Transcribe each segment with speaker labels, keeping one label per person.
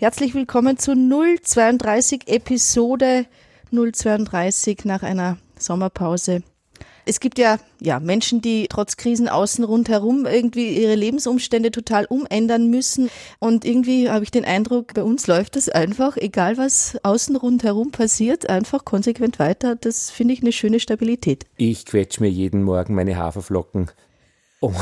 Speaker 1: Herzlich willkommen zu 032 Episode 032 nach einer Sommerpause. Es gibt ja, ja Menschen, die trotz Krisen außen rundherum irgendwie ihre Lebensumstände total umändern müssen. Und irgendwie habe ich den Eindruck, bei uns läuft das einfach, egal was außen rundherum passiert, einfach konsequent weiter. Das finde ich eine schöne Stabilität.
Speaker 2: Ich quetsche mir jeden Morgen meine Haferflocken und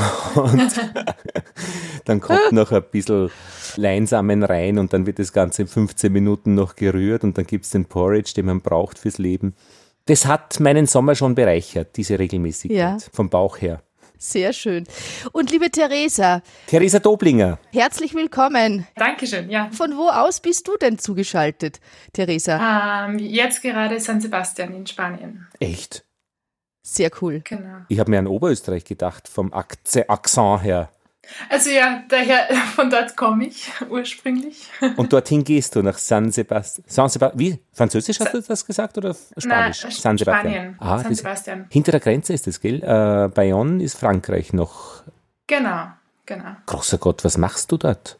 Speaker 2: dann kommt noch ein bisschen Leinsamen rein und dann wird das Ganze in 15 Minuten noch gerührt und dann gibt es den Porridge, den man braucht fürs Leben. Das hat meinen Sommer schon bereichert, diese Regelmäßigkeit ja. vom Bauch her.
Speaker 1: Sehr schön. Und liebe Theresa.
Speaker 2: Theresa Doblinger.
Speaker 1: Herzlich willkommen.
Speaker 3: Dankeschön, ja.
Speaker 1: Von wo aus bist du denn zugeschaltet, Theresa?
Speaker 3: Ähm, jetzt gerade San Sebastian in Spanien.
Speaker 2: Echt?
Speaker 1: Sehr cool.
Speaker 3: Genau.
Speaker 2: Ich habe mir an Oberösterreich gedacht, vom Akzent her.
Speaker 3: Also ja, daher, von dort komme ich ursprünglich.
Speaker 2: Und dorthin gehst du nach San Sebastian. San Sebastian wie? Französisch hast du das gesagt oder Spanisch?
Speaker 3: Na, San Sebastian. Spanien.
Speaker 2: Ah, San Sebastian. Hinter der Grenze ist das, gell? Äh, Bayonne ist Frankreich noch.
Speaker 3: Genau, genau.
Speaker 2: Großer Gott, was machst du dort?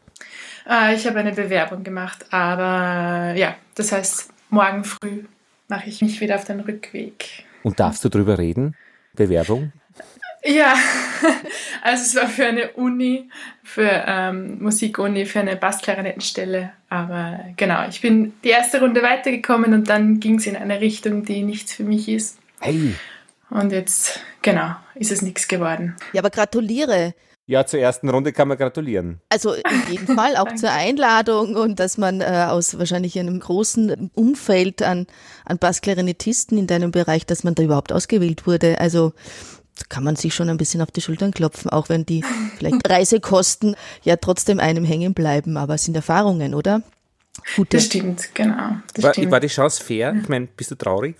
Speaker 3: Äh, ich habe eine Bewerbung gemacht, aber ja, das heißt, morgen früh mache ich mich wieder auf den Rückweg.
Speaker 2: Und darfst du darüber reden? Bewerbung?
Speaker 3: Ja, also es war für eine Uni, für ähm, Musikuni, für eine Bassklarinettenstelle. Aber genau, ich bin die erste Runde weitergekommen und dann ging es in eine Richtung, die nichts für mich ist.
Speaker 2: Hey.
Speaker 3: Und jetzt, genau, ist es nichts geworden.
Speaker 1: Ja, aber gratuliere.
Speaker 2: Ja, zur ersten Runde kann man gratulieren.
Speaker 1: Also in jedem Fall auch zur Einladung und dass man äh, aus wahrscheinlich einem großen Umfeld an, an Bassklarinettisten in deinem Bereich, dass man da überhaupt ausgewählt wurde. Also kann man sich schon ein bisschen auf die Schultern klopfen, auch wenn die vielleicht Reisekosten ja trotzdem einem hängen bleiben, aber es sind Erfahrungen, oder?
Speaker 3: Gute. Das stimmt, genau. Das
Speaker 2: war,
Speaker 3: stimmt.
Speaker 2: war die Chance fair? Ich meine, bist du traurig?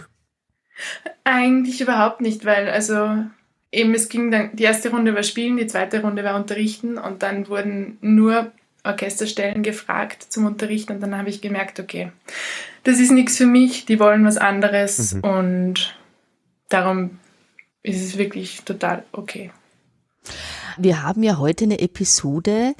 Speaker 3: Eigentlich überhaupt nicht, weil also eben es ging dann, die erste Runde war Spielen, die zweite Runde war Unterrichten und dann wurden nur Orchesterstellen gefragt zum Unterrichten und dann habe ich gemerkt, okay, das ist nichts für mich, die wollen was anderes mhm. und darum ist es wirklich total okay.
Speaker 1: Wir haben ja heute eine Episode,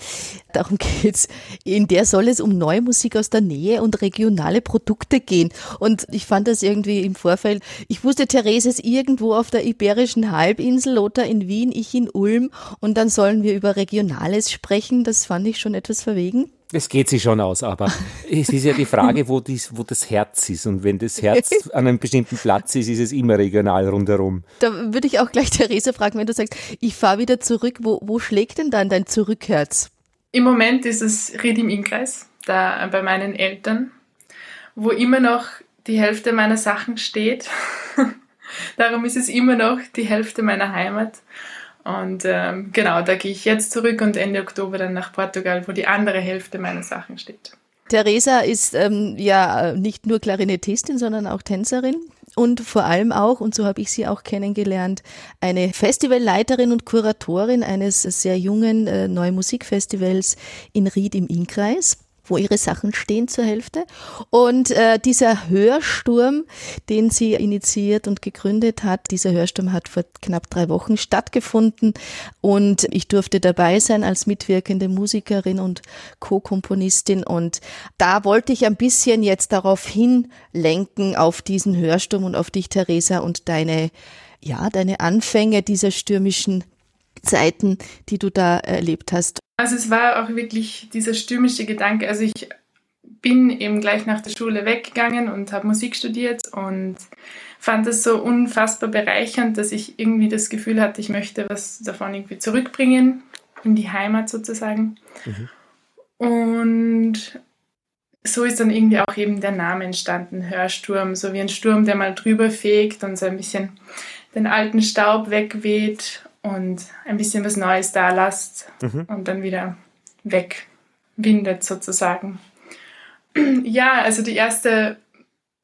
Speaker 1: darum geht's, in der soll es um neue Musik aus der Nähe und regionale Produkte gehen. Und ich fand das irgendwie im Vorfeld, ich wusste, Therese ist irgendwo auf der Iberischen Halbinsel, Lothar in Wien, ich in Ulm und dann sollen wir über Regionales sprechen. Das fand ich schon etwas verwegen.
Speaker 2: Es geht sich schon aus, aber es ist ja die Frage, wo, dies, wo das Herz ist. Und wenn das Herz an einem bestimmten Platz ist, ist es immer regional rundherum.
Speaker 1: Da würde ich auch gleich Therese fragen, wenn du sagst, ich fahre wieder zurück, wo, wo schlägt denn dann dein Zurückherz?
Speaker 3: Im Moment ist es Ried im Innkreis, da bei meinen Eltern, wo immer noch die Hälfte meiner Sachen steht. Darum ist es immer noch die Hälfte meiner Heimat. Und ähm, genau, da gehe ich jetzt zurück und Ende Oktober dann nach Portugal, wo die andere Hälfte meiner Sachen steht.
Speaker 1: Theresa ist ähm, ja nicht nur Klarinettistin, sondern auch Tänzerin und vor allem auch, und so habe ich sie auch kennengelernt, eine Festivalleiterin und Kuratorin eines sehr jungen äh, Neue Musikfestivals in Ried im Innkreis wo ihre Sachen stehen zur Hälfte. Und äh, dieser Hörsturm, den sie initiiert und gegründet hat, dieser Hörsturm hat vor knapp drei Wochen stattgefunden und ich durfte dabei sein als mitwirkende Musikerin und Co-Komponistin. Und da wollte ich ein bisschen jetzt darauf hinlenken, auf diesen Hörsturm und auf dich, Theresa, und deine ja, deine Anfänge dieser stürmischen Zeiten, die du da erlebt hast.
Speaker 3: Also es war auch wirklich dieser stürmische Gedanke. Also ich bin eben gleich nach der Schule weggegangen und habe Musik studiert und fand es so unfassbar bereichernd, dass ich irgendwie das Gefühl hatte, ich möchte was davon irgendwie zurückbringen in die Heimat sozusagen. Mhm. Und so ist dann irgendwie auch eben der Name entstanden, Hörsturm, so wie ein Sturm, der mal drüber fegt und so ein bisschen den alten Staub wegweht und ein bisschen was Neues da lasst mhm. und dann wieder wegwindet sozusagen. Ja, also die erste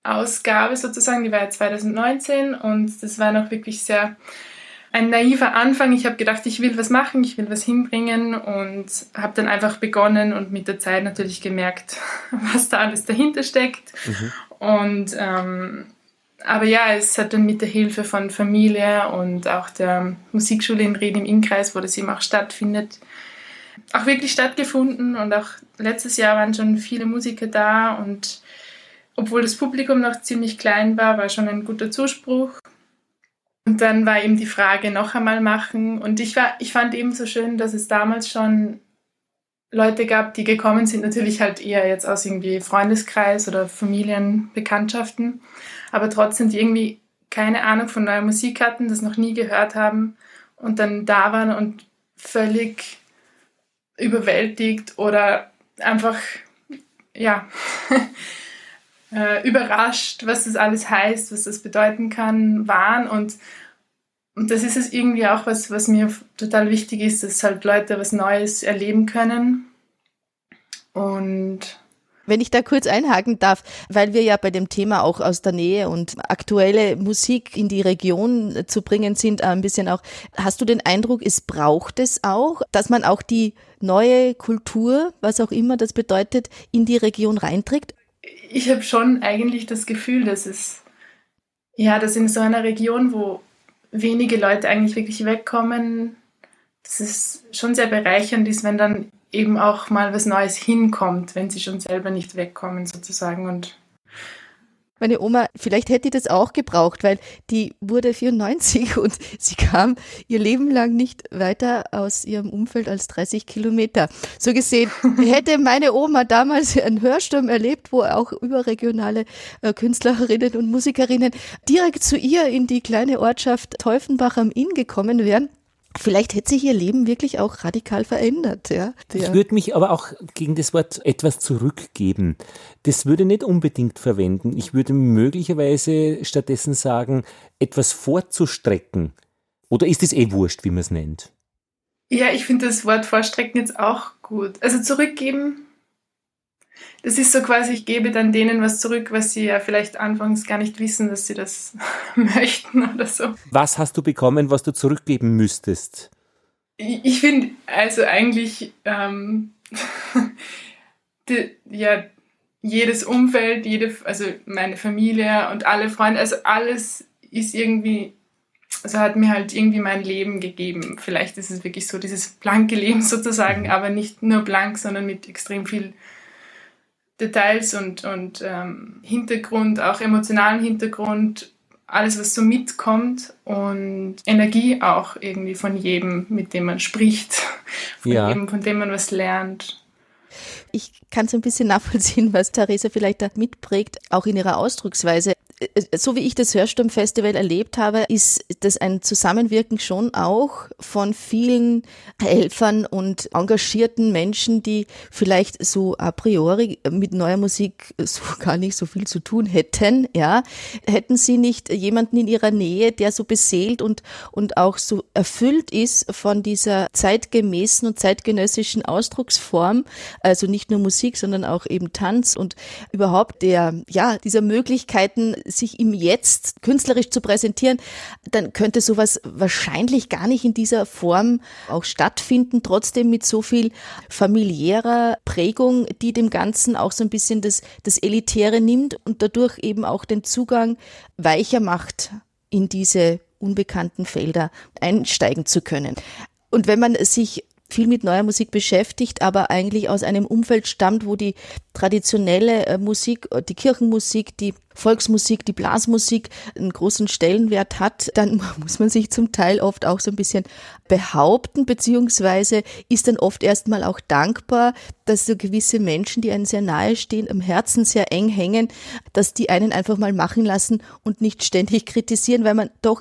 Speaker 3: Ausgabe sozusagen, die war ja 2019 und das war noch wirklich sehr ein naiver Anfang. Ich habe gedacht, ich will was machen, ich will was hinbringen und habe dann einfach begonnen und mit der Zeit natürlich gemerkt, was da alles dahinter steckt. Mhm. Und ähm, aber ja, es hat dann mit der Hilfe von Familie und auch der Musikschule in Ried im Innkreis, wo das eben auch stattfindet, auch wirklich stattgefunden und auch letztes Jahr waren schon viele Musiker da und obwohl das Publikum noch ziemlich klein war, war schon ein guter Zuspruch. Und dann war eben die Frage, noch einmal machen. Und ich, war, ich fand eben so schön, dass es damals schon Leute gab, die gekommen sind, natürlich halt eher jetzt aus irgendwie Freundeskreis oder Familienbekanntschaften, aber trotzdem, die irgendwie keine Ahnung von neuer Musik hatten, das noch nie gehört haben und dann da waren und völlig überwältigt oder einfach, ja, äh, überrascht, was das alles heißt, was das bedeuten kann, waren und und das ist es irgendwie auch was, was mir total wichtig ist, dass halt Leute was Neues erleben können. Und
Speaker 1: wenn ich da kurz einhaken darf, weil wir ja bei dem Thema auch aus der Nähe und aktuelle Musik in die Region zu bringen sind, ein bisschen auch, hast du den Eindruck, es braucht es auch, dass man auch die neue Kultur, was auch immer das bedeutet, in die Region reinträgt?
Speaker 3: Ich habe schon eigentlich das Gefühl, dass es, ja, dass in so einer Region, wo wenige Leute eigentlich wirklich wegkommen, dass es schon sehr bereichernd ist, wenn dann eben auch mal was Neues hinkommt, wenn sie schon selber nicht wegkommen sozusagen und
Speaker 1: meine Oma, vielleicht hätte die das auch gebraucht, weil die wurde 94 und sie kam ihr Leben lang nicht weiter aus ihrem Umfeld als 30 Kilometer. So gesehen hätte meine Oma damals einen Hörsturm erlebt, wo auch überregionale äh, Künstlerinnen und Musikerinnen direkt zu ihr in die kleine Ortschaft Teufenbach am Inn gekommen wären. Vielleicht hätte sich ihr Leben wirklich auch radikal verändert. Ja,
Speaker 2: ich würde mich aber auch gegen das Wort etwas zurückgeben. Das würde nicht unbedingt verwenden. Ich würde möglicherweise stattdessen sagen, etwas vorzustrecken. Oder ist es eh wurscht, wie man es nennt?
Speaker 3: Ja, ich finde das Wort vorstrecken jetzt auch gut. Also zurückgeben das ist so quasi, ich gebe dann denen was zurück, was sie ja vielleicht anfangs gar nicht wissen, dass sie das möchten oder so.
Speaker 2: Was hast du bekommen, was du zurückgeben müsstest?
Speaker 3: Ich, ich finde, also eigentlich, ähm, die, ja, jedes Umfeld, jede, also meine Familie und alle Freunde, also alles ist irgendwie, also hat mir halt irgendwie mein Leben gegeben. Vielleicht ist es wirklich so dieses blanke Leben sozusagen, mhm. aber nicht nur blank, sondern mit extrem viel Details und, und ähm, Hintergrund, auch emotionalen Hintergrund, alles, was so mitkommt und Energie auch irgendwie von jedem, mit dem man spricht, von ja. jedem, von dem man was lernt.
Speaker 1: Ich kann so ein bisschen nachvollziehen, was Theresa vielleicht da mitprägt, auch in ihrer Ausdrucksweise. Äh, so wie ich das Hörsturmfestival erlebt habe, ist das ein Zusammenwirken schon auch von vielen Helfern und engagierten Menschen, die vielleicht so a priori mit neuer Musik so gar nicht so viel zu tun hätten, ja. Hätten sie nicht jemanden in ihrer Nähe, der so beseelt und, und auch so erfüllt ist von dieser zeitgemäßen und zeitgenössischen Ausdrucksform, also nicht nur Musik, sondern auch eben Tanz und überhaupt der, ja, dieser Möglichkeiten, sich im Jetzt künstlerisch zu präsentieren, dann könnte sowas wahrscheinlich gar nicht in dieser Form auch stattfinden, trotzdem mit so viel familiärer Prägung, die dem Ganzen auch so ein bisschen das, das Elitäre nimmt und dadurch eben auch den Zugang weicher macht in diese unbekannten Felder einsteigen zu können. Und wenn man sich viel mit neuer Musik beschäftigt, aber eigentlich aus einem Umfeld stammt, wo die traditionelle äh, Musik, äh, die Kirchenmusik, die Volksmusik, die Blasmusik einen großen Stellenwert hat, dann muss man sich zum Teil oft auch so ein bisschen behaupten, beziehungsweise ist dann oft erstmal auch dankbar, dass so gewisse Menschen, die einen sehr nahe stehen, am Herzen sehr eng hängen, dass die einen einfach mal machen lassen und nicht ständig kritisieren, weil man doch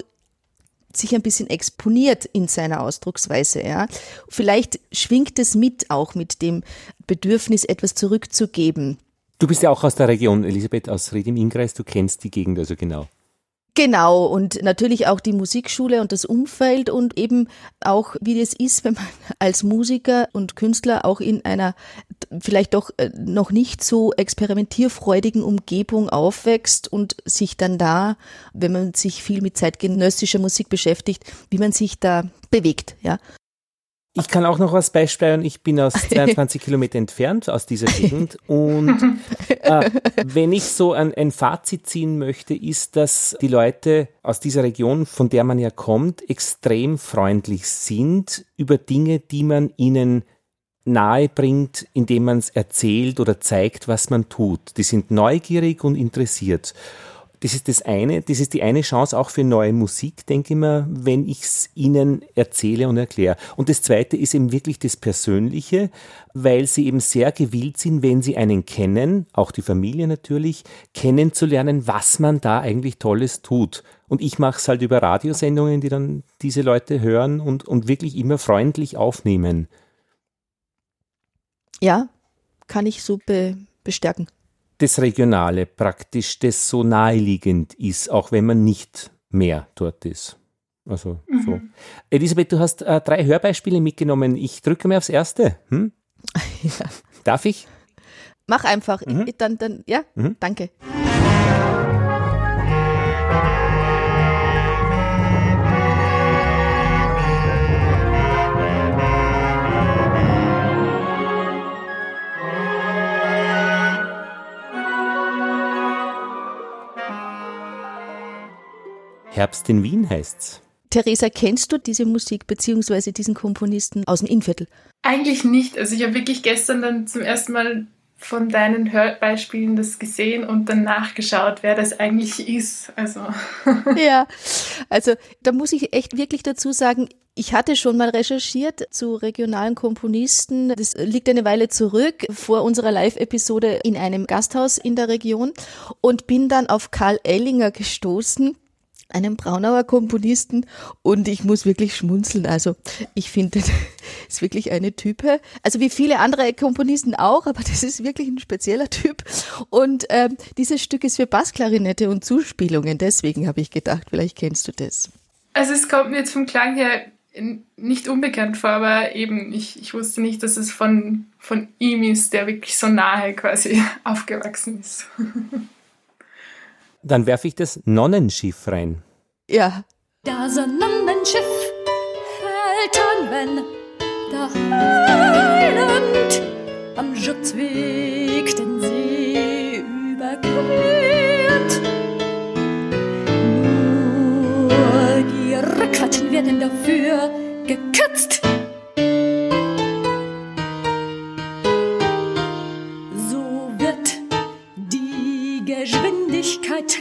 Speaker 1: sich ein bisschen exponiert in seiner Ausdrucksweise, ja. Vielleicht schwingt es mit auch mit dem Bedürfnis, etwas zurückzugeben.
Speaker 2: Du bist ja auch aus der Region, Elisabeth, aus Ried im Innkreis, du kennst die Gegend also genau.
Speaker 1: Genau, und natürlich auch die Musikschule und das Umfeld und eben auch, wie das ist, wenn man als Musiker und Künstler auch in einer vielleicht doch äh, noch nicht so experimentierfreudigen Umgebung aufwächst und sich dann da, wenn man sich viel mit zeitgenössischer Musik beschäftigt, wie man sich da bewegt, ja.
Speaker 2: Ich kann auch noch was beisteuern. Ich bin aus 22 Kilometer entfernt aus dieser Gegend. Und äh, wenn ich so ein, ein Fazit ziehen möchte, ist, dass die Leute aus dieser Region, von der man ja kommt, extrem freundlich sind über Dinge, die man ihnen nahe bringt, indem man es erzählt oder zeigt, was man tut. Die sind neugierig und interessiert. Das ist das eine, das ist die eine Chance auch für neue Musik, denke ich mir, wenn ich es ihnen erzähle und erkläre. Und das zweite ist eben wirklich das Persönliche, weil sie eben sehr gewillt sind, wenn sie einen kennen, auch die Familie natürlich, kennenzulernen, was man da eigentlich Tolles tut. Und ich mache es halt über Radiosendungen, die dann diese Leute hören und, und wirklich immer freundlich aufnehmen.
Speaker 1: Ja, kann ich so be bestärken
Speaker 2: das Regionale praktisch, das so naheliegend ist, auch wenn man nicht mehr dort ist. Also mhm. so. Elisabeth, du hast äh, drei Hörbeispiele mitgenommen. Ich drücke mir aufs erste. Hm? Ja. Darf ich?
Speaker 1: Mach einfach. Mhm. Ich, dann, dann, ja, mhm. danke.
Speaker 2: Herbst in Wien heißt's.
Speaker 1: Theresa, kennst du diese Musik bzw. diesen Komponisten aus dem Innviertel?
Speaker 3: Eigentlich nicht. Also ich habe wirklich gestern dann zum ersten Mal von deinen Hörbeispielen das gesehen und dann nachgeschaut, wer das eigentlich ist. Also.
Speaker 1: ja, also da muss ich echt wirklich dazu sagen, ich hatte schon mal recherchiert zu regionalen Komponisten. Das liegt eine Weile zurück vor unserer Live-Episode in einem Gasthaus in der Region und bin dann auf Karl Ellinger gestoßen einem Braunauer Komponisten und ich muss wirklich schmunzeln. Also ich finde, das ist wirklich eine Type. Also wie viele andere Komponisten auch, aber das ist wirklich ein spezieller Typ. Und ähm, dieses Stück ist für Bassklarinette und Zuspielungen. Deswegen habe ich gedacht, vielleicht kennst du das.
Speaker 3: Also es kommt mir jetzt vom Klang her nicht unbekannt vor, aber eben ich, ich wusste nicht, dass es von, von ihm ist, der wirklich so nahe quasi aufgewachsen ist.
Speaker 2: Dann werfe ich das Nonnenschiff rein.
Speaker 1: Ja.
Speaker 4: Das Nonnenschiff hält an, wenn der Heiland am Schutzweg den See überquert. Nur die Rückfahrten werden dafür gekürzt.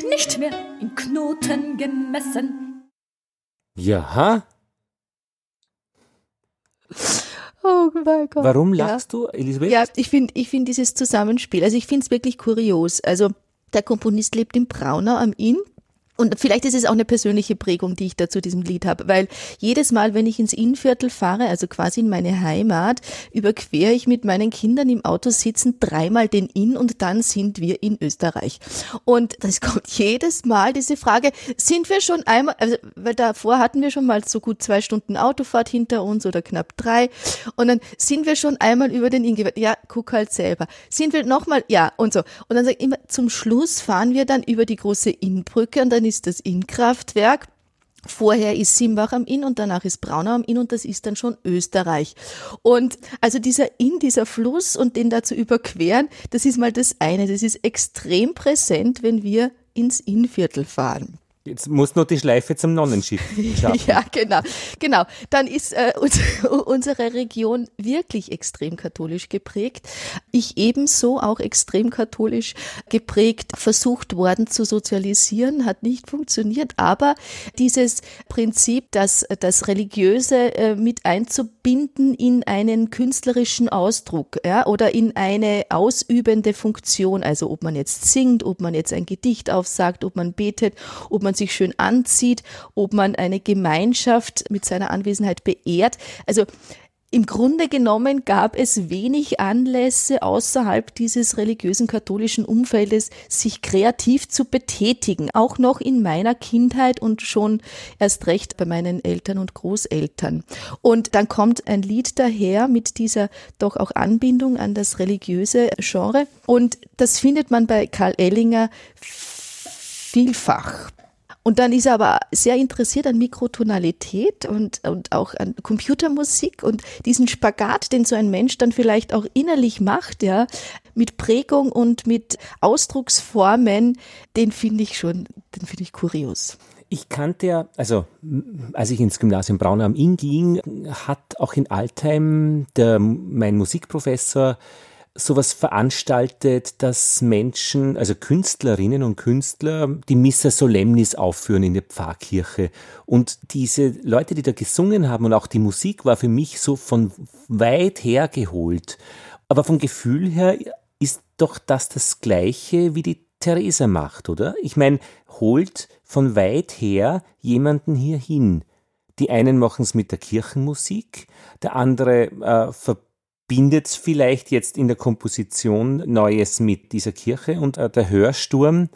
Speaker 4: Nicht mehr in Knoten gemessen.
Speaker 2: Ja.
Speaker 1: Oh mein Gott.
Speaker 2: Warum lachst ja. du, Elisabeth?
Speaker 1: Ja, ich finde ich find dieses Zusammenspiel, also ich finde es wirklich kurios. Also der Komponist lebt in Braunau am Inn und vielleicht ist es auch eine persönliche Prägung, die ich da zu diesem Lied habe, weil jedes Mal, wenn ich ins Innviertel fahre, also quasi in meine Heimat, überquere ich mit meinen Kindern im Auto sitzen dreimal den Inn und dann sind wir in Österreich. Und das kommt jedes Mal diese Frage, sind wir schon einmal, also, weil davor hatten wir schon mal so gut zwei Stunden Autofahrt hinter uns oder knapp drei und dann sind wir schon einmal über den Inn gewesen. Ja, guck halt selber. Sind wir nochmal, ja und so. Und dann sage ich immer, zum Schluss fahren wir dann über die große Innbrücke und dann ist das Innkraftwerk. Vorher ist Simbach am Inn und danach ist Braunau am Inn und das ist dann schon Österreich. Und also dieser Inn, dieser Fluss und den da zu überqueren, das ist mal das eine. Das ist extrem präsent, wenn wir ins Innviertel fahren.
Speaker 2: Jetzt muss nur die Schleife zum Nonnenschiff schaffen.
Speaker 1: ja, genau. Genau. Dann ist äh, unsere Region wirklich extrem katholisch geprägt. Ich ebenso auch extrem katholisch geprägt, versucht worden zu sozialisieren, hat nicht funktioniert. Aber dieses Prinzip, dass das Religiöse äh, mit einzubinden in einen künstlerischen Ausdruck ja, oder in eine ausübende Funktion, also ob man jetzt singt, ob man jetzt ein Gedicht aufsagt, ob man betet, ob man man sich schön anzieht, ob man eine Gemeinschaft mit seiner Anwesenheit beehrt. Also im Grunde genommen gab es wenig Anlässe außerhalb dieses religiösen katholischen Umfeldes, sich kreativ zu betätigen. Auch noch in meiner Kindheit und schon erst recht bei meinen Eltern und Großeltern. Und dann kommt ein Lied daher mit dieser doch auch Anbindung an das religiöse Genre. Und das findet man bei Karl Ellinger vielfach. Und dann ist er aber sehr interessiert an Mikrotonalität und, und auch an Computermusik und diesen Spagat, den so ein Mensch dann vielleicht auch innerlich macht, ja, mit Prägung und mit Ausdrucksformen, den finde ich schon, den finde ich kurios.
Speaker 2: Ich kannte ja, also als ich ins Gymnasium Braunau am Inn ging, hat auch in Altheim der, mein Musikprofessor sowas veranstaltet, dass Menschen, also Künstlerinnen und Künstler, die Missa Solemnis aufführen in der Pfarrkirche. Und diese Leute, die da gesungen haben und auch die Musik war für mich so von weit her geholt. Aber vom Gefühl her ist doch das das Gleiche, wie die Theresa macht, oder? Ich meine, holt von weit her jemanden hier hin. Die einen machen es mit der Kirchenmusik, der andere äh, verbindet vielleicht jetzt in der Komposition Neues mit dieser Kirche und äh, der Hörsturm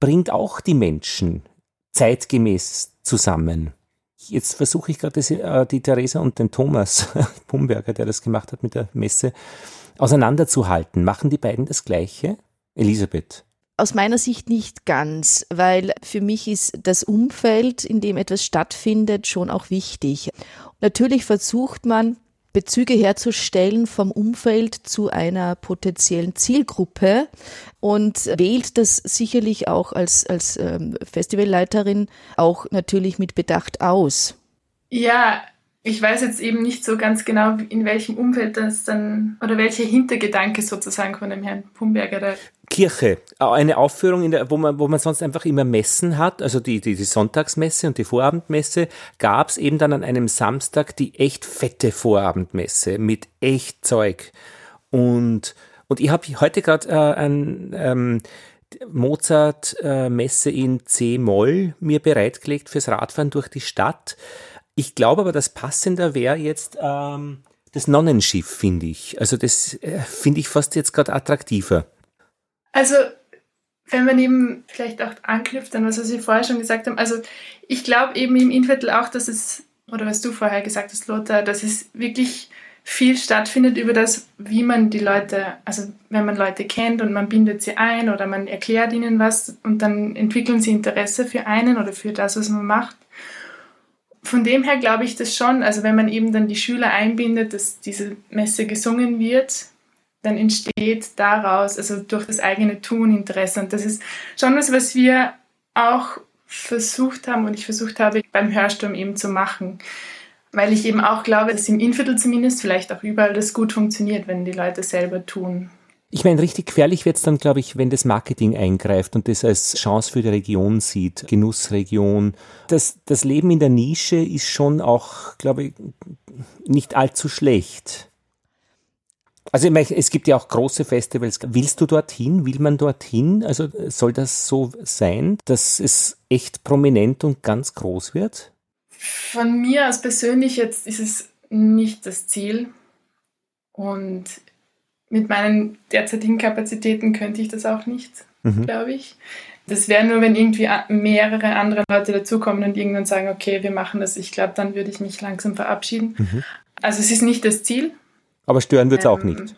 Speaker 2: bringt auch die Menschen zeitgemäß zusammen. Jetzt versuche ich gerade äh, die Theresa und den Thomas Pumberger, der das gemacht hat mit der Messe, auseinanderzuhalten. Machen die beiden das Gleiche? Elisabeth.
Speaker 1: Aus meiner Sicht nicht ganz, weil für mich ist das Umfeld, in dem etwas stattfindet, schon auch wichtig. Natürlich versucht man, Bezüge herzustellen vom Umfeld zu einer potenziellen Zielgruppe und wählt das sicherlich auch als, als ähm, Festivalleiterin auch natürlich mit Bedacht aus.
Speaker 3: Ja, ich weiß jetzt eben nicht so ganz genau, in welchem Umfeld das dann oder welcher Hintergedanke sozusagen von dem Herrn Pumberger da.
Speaker 2: Kirche, eine Aufführung, der, wo, man, wo man sonst einfach immer Messen hat, also die, die, die Sonntagsmesse und die Vorabendmesse, gab es eben dann an einem Samstag die echt fette Vorabendmesse mit echt Zeug. Und, und ich habe heute gerade äh, ein ähm, Mozart-Messe äh, in C-Moll mir bereitgelegt fürs Radfahren durch die Stadt. Ich glaube aber, das passender wäre jetzt ähm, das Nonnenschiff, finde ich. Also das äh, finde ich fast jetzt gerade attraktiver.
Speaker 3: Also wenn man eben vielleicht auch anknüpft an was, was Sie vorher schon gesagt haben, also ich glaube eben im Innviertel auch, dass es, oder was du vorher gesagt hast, Lothar, dass es wirklich viel stattfindet über das, wie man die Leute, also wenn man Leute kennt und man bindet sie ein oder man erklärt ihnen was und dann entwickeln sie Interesse für einen oder für das, was man macht von dem her glaube ich das schon. Also wenn man eben dann die Schüler einbindet, dass diese Messe gesungen wird, dann entsteht daraus, also durch das eigene Tun Interesse. Und das ist schon was, was wir auch versucht haben und ich versucht habe beim Hörsturm eben zu machen. Weil ich eben auch glaube, dass im Inviertel zumindest, vielleicht auch überall, das gut funktioniert, wenn die Leute selber tun.
Speaker 2: Ich meine, richtig gefährlich wird es dann, glaube ich, wenn das Marketing eingreift und das als Chance für die Region sieht, Genussregion. Das, das Leben in der Nische ist schon auch, glaube ich, nicht allzu schlecht. Also ich meine, es gibt ja auch große Festivals. Willst du dorthin? Will man dorthin? Also soll das so sein, dass es echt prominent und ganz groß wird?
Speaker 3: Von mir aus persönlich jetzt ist es nicht das Ziel. Und mit meinen derzeitigen Kapazitäten könnte ich das auch nicht, mhm. glaube ich. Das wäre nur, wenn irgendwie mehrere andere Leute dazukommen und irgendwann sagen, okay, wir machen das. Ich glaube, dann würde ich mich langsam verabschieden. Mhm. Also es ist nicht das Ziel.
Speaker 2: Aber stören wird es ähm, auch nicht.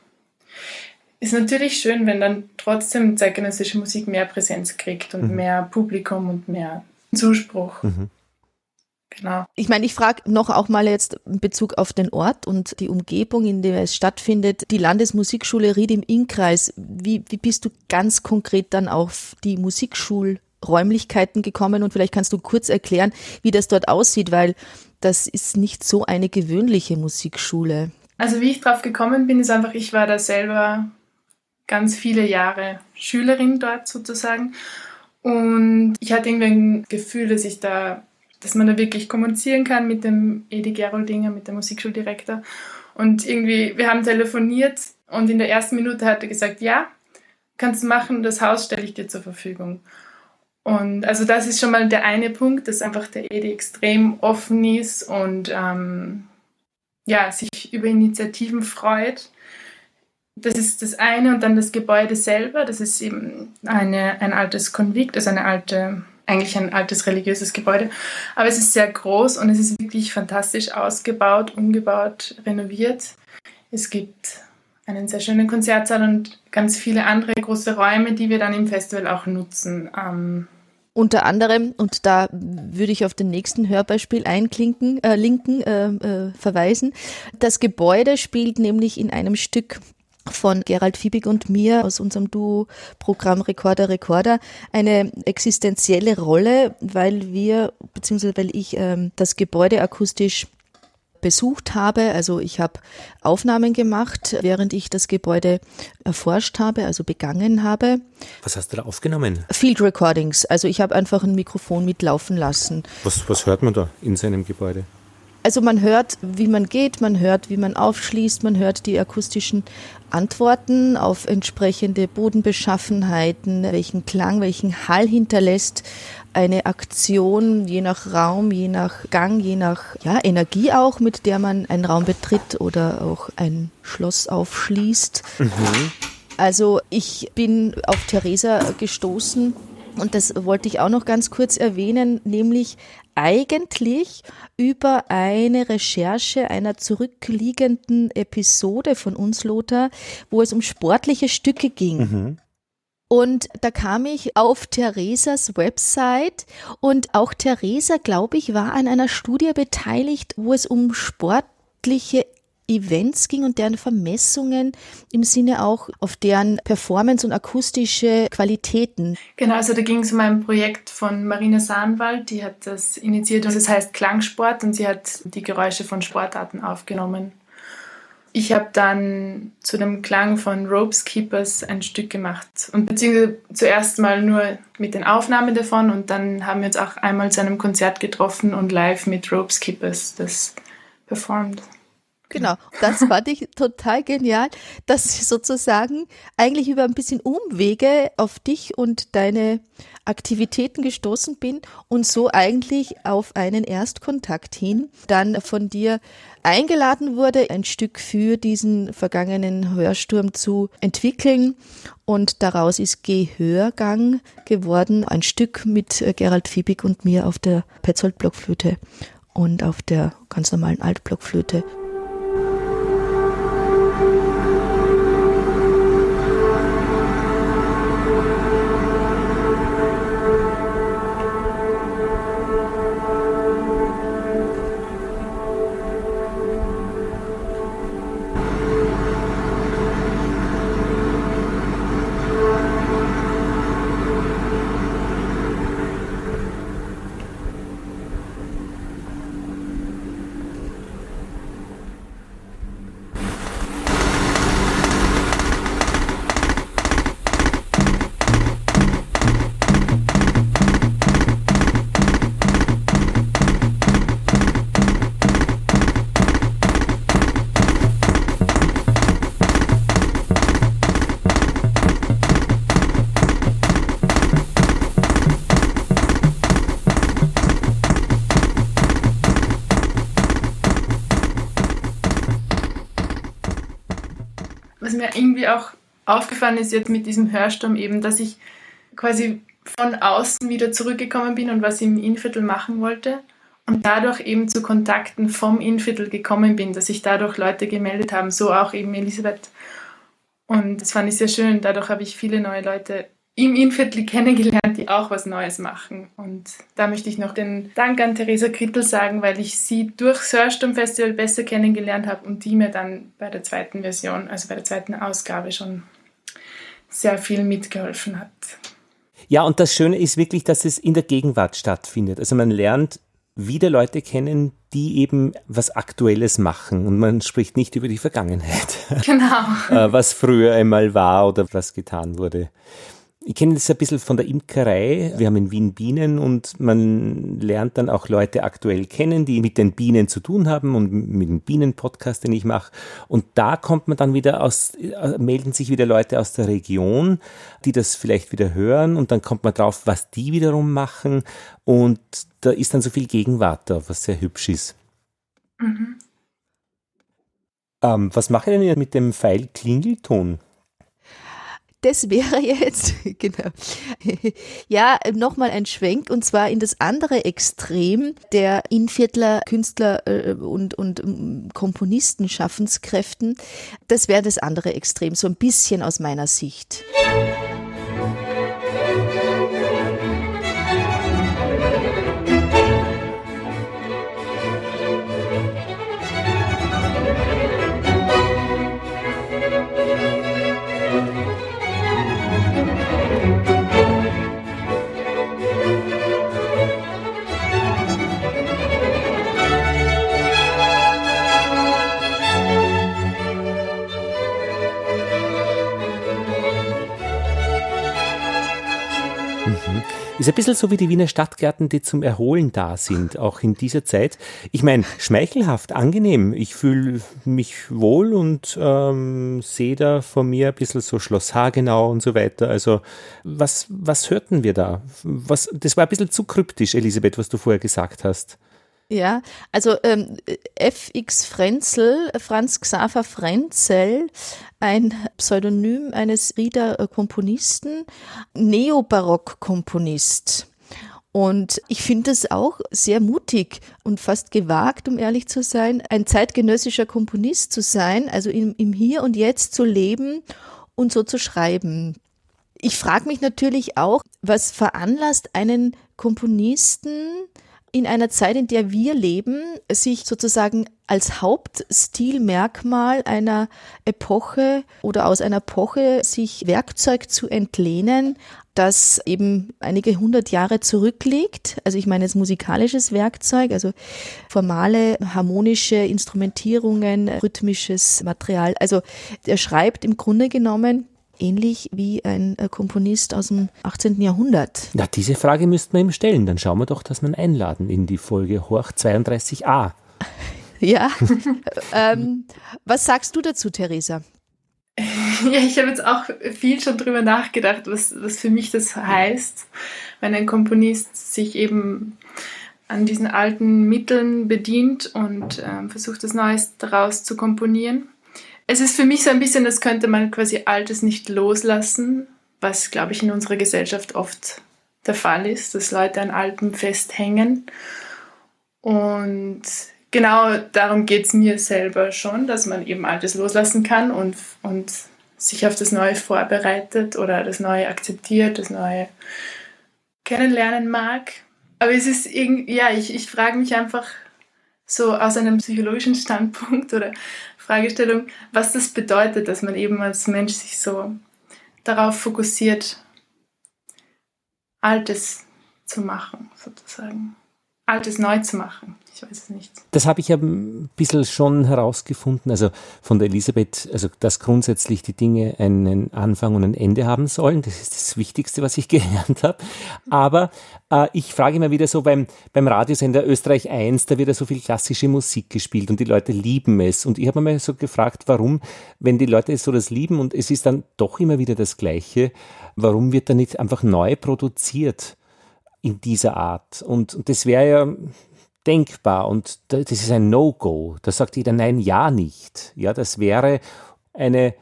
Speaker 3: Ist natürlich schön, wenn dann trotzdem zeitgenössische Musik mehr Präsenz kriegt und mhm. mehr Publikum und mehr Zuspruch.
Speaker 1: Genau. Ich meine, ich frage noch auch mal jetzt in Bezug auf den Ort und die Umgebung, in der es stattfindet. Die Landesmusikschule Ried im Innkreis. Wie, wie bist du ganz konkret dann auf die Musikschulräumlichkeiten gekommen? Und vielleicht kannst du kurz erklären, wie das dort aussieht, weil das ist nicht so eine gewöhnliche Musikschule.
Speaker 3: Also wie ich drauf gekommen bin, ist einfach, ich war da selber ganz viele Jahre Schülerin dort sozusagen. Und ich hatte irgendwie ein Gefühl, dass ich da dass man da wirklich kommunizieren kann mit dem Edi Geroldinger, mit dem Musikschuldirektor. Und irgendwie, wir haben telefoniert und in der ersten Minute hat er gesagt, ja, kannst du machen, das Haus stelle ich dir zur Verfügung. Und also das ist schon mal der eine Punkt, dass einfach der Edi extrem offen ist und ähm, ja, sich über Initiativen freut. Das ist das eine und dann das Gebäude selber, das ist eben eine, ein altes Konvikt, also eine alte eigentlich ein altes religiöses Gebäude. Aber es ist sehr groß und es ist wirklich fantastisch ausgebaut, umgebaut, renoviert. Es gibt einen sehr schönen Konzertsaal und ganz viele andere große Räume, die wir dann im Festival auch nutzen. Ähm
Speaker 1: unter anderem, und da würde ich auf den nächsten Hörbeispiel einklinken, äh, linken, äh, äh, verweisen. Das Gebäude spielt nämlich in einem Stück von Gerald Fiebig und mir aus unserem Duo-Programm Recorder Recorder eine existenzielle Rolle, weil wir, beziehungsweise weil ich ähm, das Gebäude akustisch besucht habe. Also ich habe Aufnahmen gemacht, während ich das Gebäude erforscht habe, also begangen habe.
Speaker 2: Was hast du da aufgenommen?
Speaker 1: Field Recordings. Also ich habe einfach ein Mikrofon mitlaufen lassen.
Speaker 2: Was, was hört man da in seinem Gebäude?
Speaker 1: Also man hört, wie man geht, man hört, wie man aufschließt, man hört die akustischen Antworten auf entsprechende Bodenbeschaffenheiten, welchen Klang, welchen Hall hinterlässt eine Aktion, je nach Raum, je nach Gang, je nach ja, Energie auch, mit der man einen Raum betritt oder auch ein Schloss aufschließt. Mhm. Also ich bin auf Theresa gestoßen und das wollte ich auch noch ganz kurz erwähnen, nämlich eigentlich über eine Recherche einer zurückliegenden Episode von uns, Lothar, wo es um sportliche Stücke ging. Mhm. Und da kam ich auf Theresas Website und auch Theresa, glaube ich, war an einer Studie beteiligt, wo es um sportliche Events ging und deren Vermessungen im Sinne auch auf deren Performance und akustische Qualitäten.
Speaker 3: Genau, also da ging es um ein Projekt von Marina Sahnwald, die hat das initiiert und das heißt Klangsport und sie hat die Geräusche von Sportarten aufgenommen. Ich habe dann zu dem Klang von Ropes Keepers ein Stück gemacht und beziehungsweise zuerst mal nur mit den Aufnahmen davon und dann haben wir uns auch einmal zu einem Konzert getroffen und live mit Ropes Keepers das performt.
Speaker 1: Genau, das fand ich total genial, dass sie sozusagen eigentlich über ein bisschen Umwege auf dich und deine Aktivitäten gestoßen bin und so eigentlich auf einen Erstkontakt hin dann von dir eingeladen wurde, ein Stück für diesen vergangenen Hörsturm zu entwickeln. Und daraus ist Gehörgang geworden, ein Stück mit Gerald Fiebig und mir auf der Petzold-Blockflöte und auf der ganz normalen Altblockflöte.
Speaker 3: Aufgefallen ist jetzt mit diesem Hörsturm eben, dass ich quasi von außen wieder zurückgekommen bin und was ich im Innviertel machen wollte und dadurch eben zu Kontakten vom Innviertel gekommen bin, dass sich dadurch Leute gemeldet haben, so auch eben Elisabeth. Und das fand ich sehr schön. Dadurch habe ich viele neue Leute im Innviertel kennengelernt, die auch was Neues machen. Und da möchte ich noch den Dank an Theresa Krittel sagen, weil ich sie durch Sörsturm Festival besser kennengelernt habe und die mir dann bei der zweiten Version, also bei der zweiten Ausgabe schon sehr viel mitgeholfen hat.
Speaker 2: Ja, und das Schöne ist wirklich, dass es in der Gegenwart stattfindet. Also man lernt wieder Leute kennen, die eben was Aktuelles machen und man spricht nicht über die Vergangenheit.
Speaker 3: Genau.
Speaker 2: Äh, was früher einmal war oder was getan wurde. Ich kenne das ein bisschen von der Imkerei. Wir haben in Wien Bienen und man lernt dann auch Leute aktuell kennen, die mit den Bienen zu tun haben und mit dem Bienenpodcast, den ich mache. Und da kommt man dann wieder aus, äh, melden sich wieder Leute aus der Region, die das vielleicht wieder hören und dann kommt man drauf, was die wiederum machen. Und da ist dann so viel Gegenwart da, was sehr hübsch ist. Mhm. Ähm, was mache ich denn mit dem Pfeil Klingelton?
Speaker 1: Das wäre jetzt, genau, ja, nochmal ein Schwenk und zwar in das andere Extrem der Inviertler Künstler äh, und, und ähm, Komponisten, Schaffenskräften. Das wäre das andere Extrem, so ein bisschen aus meiner Sicht. Musik
Speaker 2: Ist ein bisschen so wie die Wiener Stadtgärten, die zum Erholen da sind, auch in dieser Zeit. Ich meine, schmeichelhaft, angenehm. Ich fühle mich wohl und ähm, sehe da vor mir ein bisschen so Schloss Hagenau und so weiter. Also was, was hörten wir da? Was, das war ein bisschen zu kryptisch, Elisabeth, was du vorher gesagt hast.
Speaker 1: Ja, also ähm, FX Frenzel, Franz Xaver Frenzel, ein Pseudonym eines Rieder Komponisten, Neobarock-Komponist. Und ich finde es auch sehr mutig und fast gewagt, um ehrlich zu sein, ein zeitgenössischer Komponist zu sein, also im, im Hier und Jetzt zu leben und so zu schreiben. Ich frage mich natürlich auch, was veranlasst einen Komponisten, in einer Zeit, in der wir leben, sich sozusagen als Hauptstilmerkmal einer Epoche oder aus einer Epoche sich Werkzeug zu entlehnen, das eben einige hundert Jahre zurückliegt. Also ich meine jetzt musikalisches Werkzeug, also formale, harmonische Instrumentierungen, rhythmisches Material. Also er schreibt im Grunde genommen ähnlich wie ein äh, Komponist aus dem 18. Jahrhundert?
Speaker 2: Na, diese Frage müssten wir ihm stellen. Dann schauen wir doch, dass wir ihn einladen in die Folge Horch 32a.
Speaker 1: Ja. ähm, was sagst du dazu, Theresa?
Speaker 3: Ja, ich habe jetzt auch viel schon drüber nachgedacht, was, was für mich das heißt, wenn ein Komponist sich eben an diesen alten Mitteln bedient und ähm, versucht, das Neues daraus zu komponieren es ist für mich so ein bisschen, als könnte man quasi Altes nicht loslassen, was, glaube ich, in unserer Gesellschaft oft der Fall ist, dass Leute an Altem festhängen. Und genau darum geht es mir selber schon, dass man eben Altes loslassen kann und, und sich auf das Neue vorbereitet oder das Neue akzeptiert, das Neue kennenlernen mag. Aber es ist irgendwie, ja, ich, ich frage mich einfach so aus einem psychologischen Standpunkt oder Fragestellung, was das bedeutet, dass man eben als Mensch sich so darauf fokussiert, Altes zu machen, sozusagen. Altes neu zu machen. Ich weiß es nicht.
Speaker 2: Das habe ich ja ein bisschen schon herausgefunden, also von der Elisabeth, also dass grundsätzlich die Dinge einen Anfang und ein Ende haben sollen. Das ist das Wichtigste, was ich gelernt habe. Aber äh, ich frage immer wieder so beim, beim Radiosender Österreich 1, da wird ja so viel klassische Musik gespielt und die Leute lieben es. Und ich habe mir so gefragt, warum, wenn die Leute so das lieben und es ist dann doch immer wieder das Gleiche, warum wird da nicht einfach neu produziert? In dieser Art. Und, und das wäre ja denkbar und das ist ein No-Go. Da sagt jeder nein, ja nicht. Ja, das wäre eine,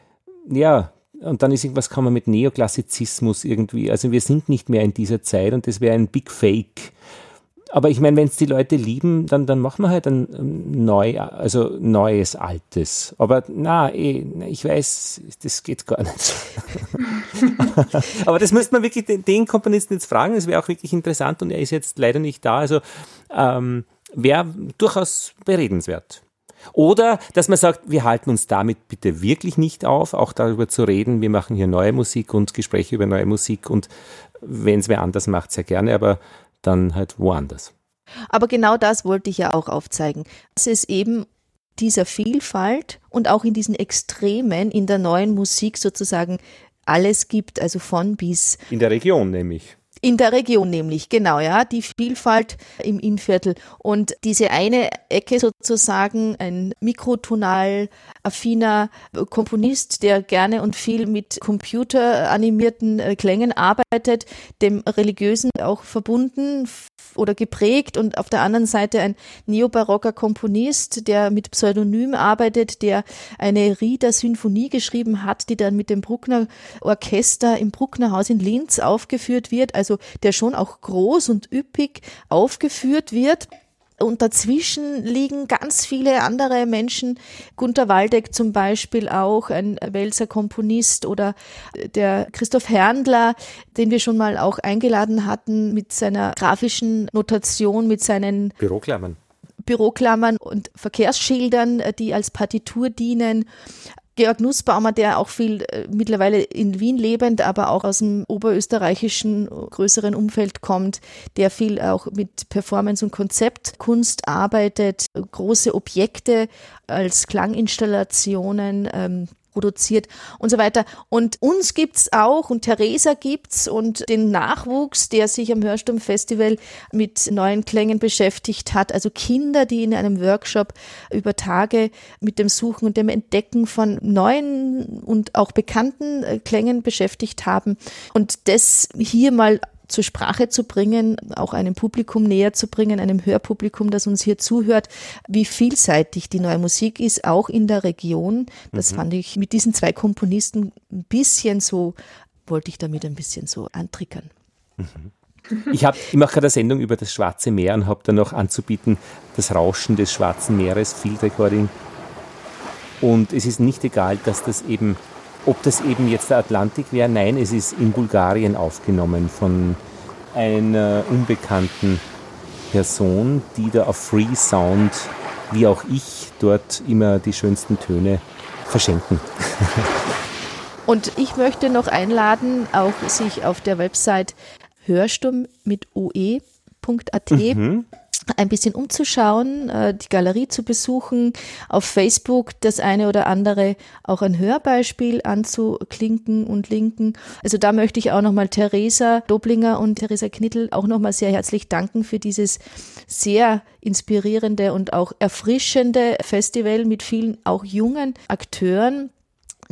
Speaker 2: ja, und dann ist irgendwas, kann man mit Neoklassizismus irgendwie, also wir sind nicht mehr in dieser Zeit und das wäre ein Big Fake aber ich meine, wenn es die Leute lieben, dann, dann machen wir halt ein neu, also neues, altes. Aber na, eh, ich weiß, das geht gar nicht. Aber das müsste man wirklich den, den Komponisten jetzt fragen. Das wäre auch wirklich interessant und er ist jetzt leider nicht da. Also ähm, wäre durchaus beredenswert. Oder dass man sagt, wir halten uns damit bitte wirklich nicht auf, auch darüber zu reden, wir machen hier neue Musik und Gespräche über neue Musik und wenn es wer anders macht, sehr gerne, aber dann halt woanders.
Speaker 1: Aber genau das wollte ich ja auch aufzeigen. Dass es eben dieser Vielfalt und auch in diesen Extremen in der neuen Musik sozusagen alles gibt, also von bis.
Speaker 2: In der Region nämlich.
Speaker 1: In der Region nämlich, genau, ja, die Vielfalt im Innviertel. Und diese eine Ecke sozusagen, ein mikrotonal affiner Komponist, der gerne und viel mit computeranimierten äh, Klängen arbeitet, dem Religiösen auch verbunden oder geprägt und auf der anderen Seite ein neobarocker Komponist, der mit Pseudonym arbeitet, der eine Rieder-Symphonie geschrieben hat, die dann mit dem Bruckner Orchester im Bruckner Haus in Linz aufgeführt wird. Also der schon auch groß und üppig aufgeführt wird. Und dazwischen liegen ganz viele andere Menschen. Gunter Waldeck zum Beispiel auch, ein Welser Komponist oder der Christoph Herndler, den wir schon mal auch eingeladen hatten mit seiner grafischen Notation, mit seinen
Speaker 2: Büroklammern.
Speaker 1: Büroklammern und Verkehrsschildern, die als Partitur dienen. Georg Nussbaumer, der auch viel äh, mittlerweile in Wien lebend, aber auch aus dem oberösterreichischen größeren Umfeld kommt, der viel auch mit Performance und Konzeptkunst arbeitet, große Objekte als Klanginstallationen ähm, produziert und so weiter. Und uns gibt's auch und Theresa gibt's und den Nachwuchs, der sich am Hörsturmfestival mit neuen Klängen beschäftigt hat. Also Kinder, die in einem Workshop über Tage mit dem Suchen und dem Entdecken von neuen und auch bekannten äh, Klängen beschäftigt haben. Und das hier mal zur Sprache zu bringen, auch einem Publikum näher zu bringen, einem Hörpublikum, das uns hier zuhört, wie vielseitig die neue Musik ist, auch in der Region. Das mhm. fand ich mit diesen zwei Komponisten ein bisschen so, wollte ich damit ein bisschen so antrickern.
Speaker 2: Mhm. Ich, hab, ich mache gerade eine Sendung über das Schwarze Meer und habe da noch anzubieten das Rauschen des Schwarzen Meeres, Field Recording. Und es ist nicht egal, dass das eben ob das eben jetzt der Atlantik wäre, nein, es ist in Bulgarien aufgenommen von einer unbekannten Person, die da auf Free Sound, wie auch ich, dort immer die schönsten Töne verschenken.
Speaker 1: Und ich möchte noch einladen, auch sich auf der Website Hörsturm mit oe.at mhm ein bisschen umzuschauen, äh, die Galerie zu besuchen, auf Facebook das eine oder andere auch ein Hörbeispiel anzuklinken und linken. Also da möchte ich auch nochmal Theresa Doblinger und Theresa Knittel auch nochmal sehr herzlich danken für dieses sehr inspirierende und auch erfrischende Festival mit vielen auch jungen Akteuren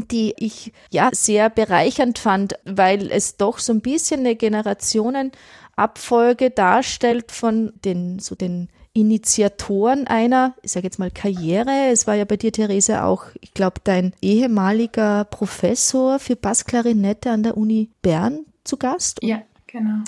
Speaker 1: die ich ja sehr bereichernd fand, weil es doch so ein bisschen eine Generationen Abfolge darstellt von den, so den Initiatoren einer, ich sage jetzt mal Karriere. Es war ja bei dir, Therese, auch, ich glaube, dein ehemaliger Professor für Bassklarinette an der Uni Bern zu Gast.
Speaker 3: Ja, genau.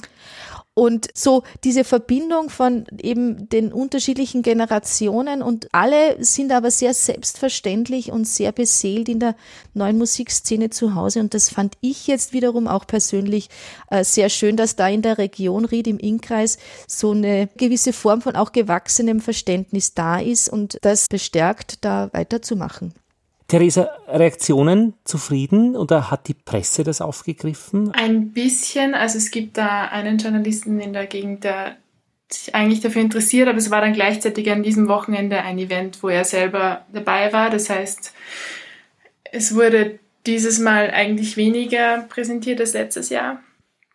Speaker 1: Und so diese Verbindung von eben den unterschiedlichen Generationen und alle sind aber sehr selbstverständlich und sehr beseelt in der neuen Musikszene zu Hause. Und das fand ich jetzt wiederum auch persönlich äh, sehr schön, dass da in der Region Ried im Innkreis so eine gewisse Form von auch gewachsenem Verständnis da ist und das bestärkt, da weiterzumachen.
Speaker 2: Theresa, Reaktionen zufrieden oder hat die Presse das aufgegriffen?
Speaker 3: Ein bisschen. Also es gibt da einen Journalisten in der Gegend, der sich eigentlich dafür interessiert, aber es war dann gleichzeitig an diesem Wochenende ein Event, wo er selber dabei war. Das heißt, es wurde dieses Mal eigentlich weniger präsentiert als letztes Jahr.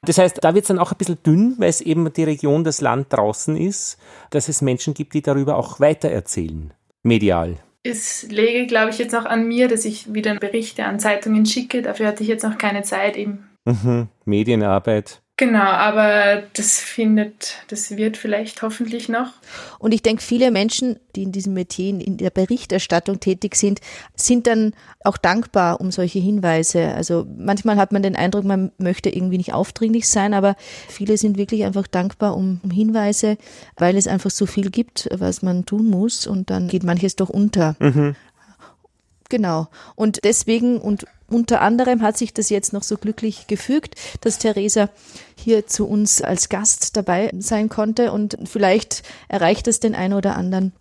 Speaker 2: Das heißt, da wird es dann auch ein bisschen dünn, weil es eben die Region, das Land draußen ist, dass es Menschen gibt, die darüber auch weitererzählen, medial
Speaker 3: es läge, glaube ich, jetzt auch an mir, dass ich wieder Berichte an Zeitungen schicke. Dafür hatte ich jetzt noch keine Zeit eben.
Speaker 2: Mhm. Medienarbeit.
Speaker 3: Genau, aber das findet, das wird vielleicht hoffentlich noch.
Speaker 1: Und ich denke, viele Menschen, die in diesem Metier in der Berichterstattung tätig sind, sind dann auch dankbar um solche Hinweise. Also manchmal hat man den Eindruck, man möchte irgendwie nicht aufdringlich sein, aber viele sind wirklich einfach dankbar um, um Hinweise, weil es einfach so viel gibt, was man tun muss und dann geht manches doch unter. Mhm. Genau. Und deswegen und unter anderem hat sich das jetzt noch so glücklich gefügt, dass Theresa hier zu uns als Gast dabei sein konnte und vielleicht erreicht es den einen oder anderen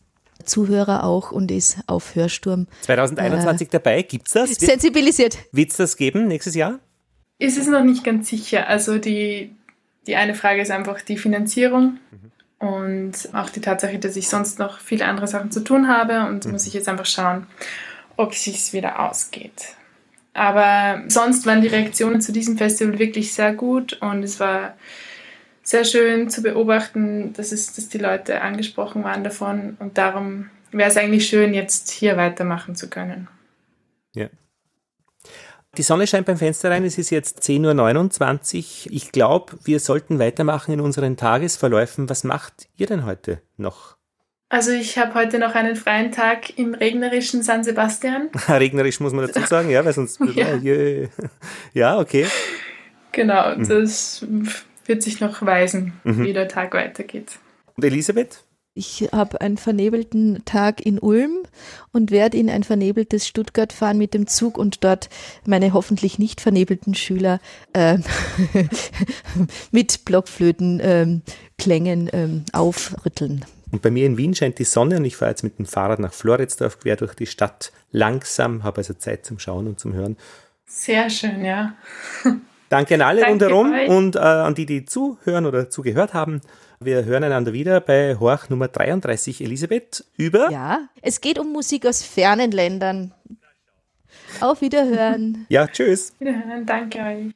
Speaker 1: Zuhörer auch und ist auf Hörsturm.
Speaker 2: 2021 äh, dabei, gibt's das?
Speaker 1: Sensibilisiert.
Speaker 2: Wird es das geben nächstes Jahr?
Speaker 3: Ist es noch nicht ganz sicher. Also die, die eine Frage ist einfach die Finanzierung. Mhm. Und auch die Tatsache, dass ich sonst noch viele andere Sachen zu tun habe und mhm. muss ich jetzt einfach schauen, ob sich wieder ausgeht. Aber sonst waren die Reaktionen zu diesem Festival wirklich sehr gut und es war sehr schön zu beobachten, dass, es, dass die Leute angesprochen waren davon und darum wäre es eigentlich schön, jetzt hier weitermachen zu können.
Speaker 2: Ja. Die Sonne scheint beim Fenster rein, es ist jetzt 10.29 Uhr. Ich glaube, wir sollten weitermachen in unseren Tagesverläufen. Was macht ihr denn heute noch?
Speaker 3: Also ich habe heute noch einen freien Tag im regnerischen San Sebastian.
Speaker 2: Regnerisch muss man dazu sagen, ja, weil sonst ja, ja okay.
Speaker 3: Genau, mhm. das wird sich noch weisen, mhm. wie der Tag weitergeht.
Speaker 2: Und Elisabeth?
Speaker 1: Ich habe einen vernebelten Tag in Ulm und werde in ein vernebeltes Stuttgart fahren mit dem Zug und dort meine hoffentlich nicht vernebelten Schüler äh, mit Blockflötenklängen ähm, ähm, aufrütteln.
Speaker 2: Und bei mir in Wien scheint die Sonne und ich fahre jetzt mit dem Fahrrad nach Floridsdorf quer durch die Stadt langsam, habe also Zeit zum Schauen und zum Hören.
Speaker 3: Sehr schön, ja.
Speaker 2: Danke an alle Danke rundherum euch. und äh, an die, die zuhören oder zugehört haben. Wir hören einander wieder bei Horch Nummer 33, Elisabeth, über.
Speaker 1: Ja, es geht um Musik aus fernen Ländern. Auf Wiederhören.
Speaker 2: Ja, tschüss.
Speaker 3: Wiederhören, danke euch.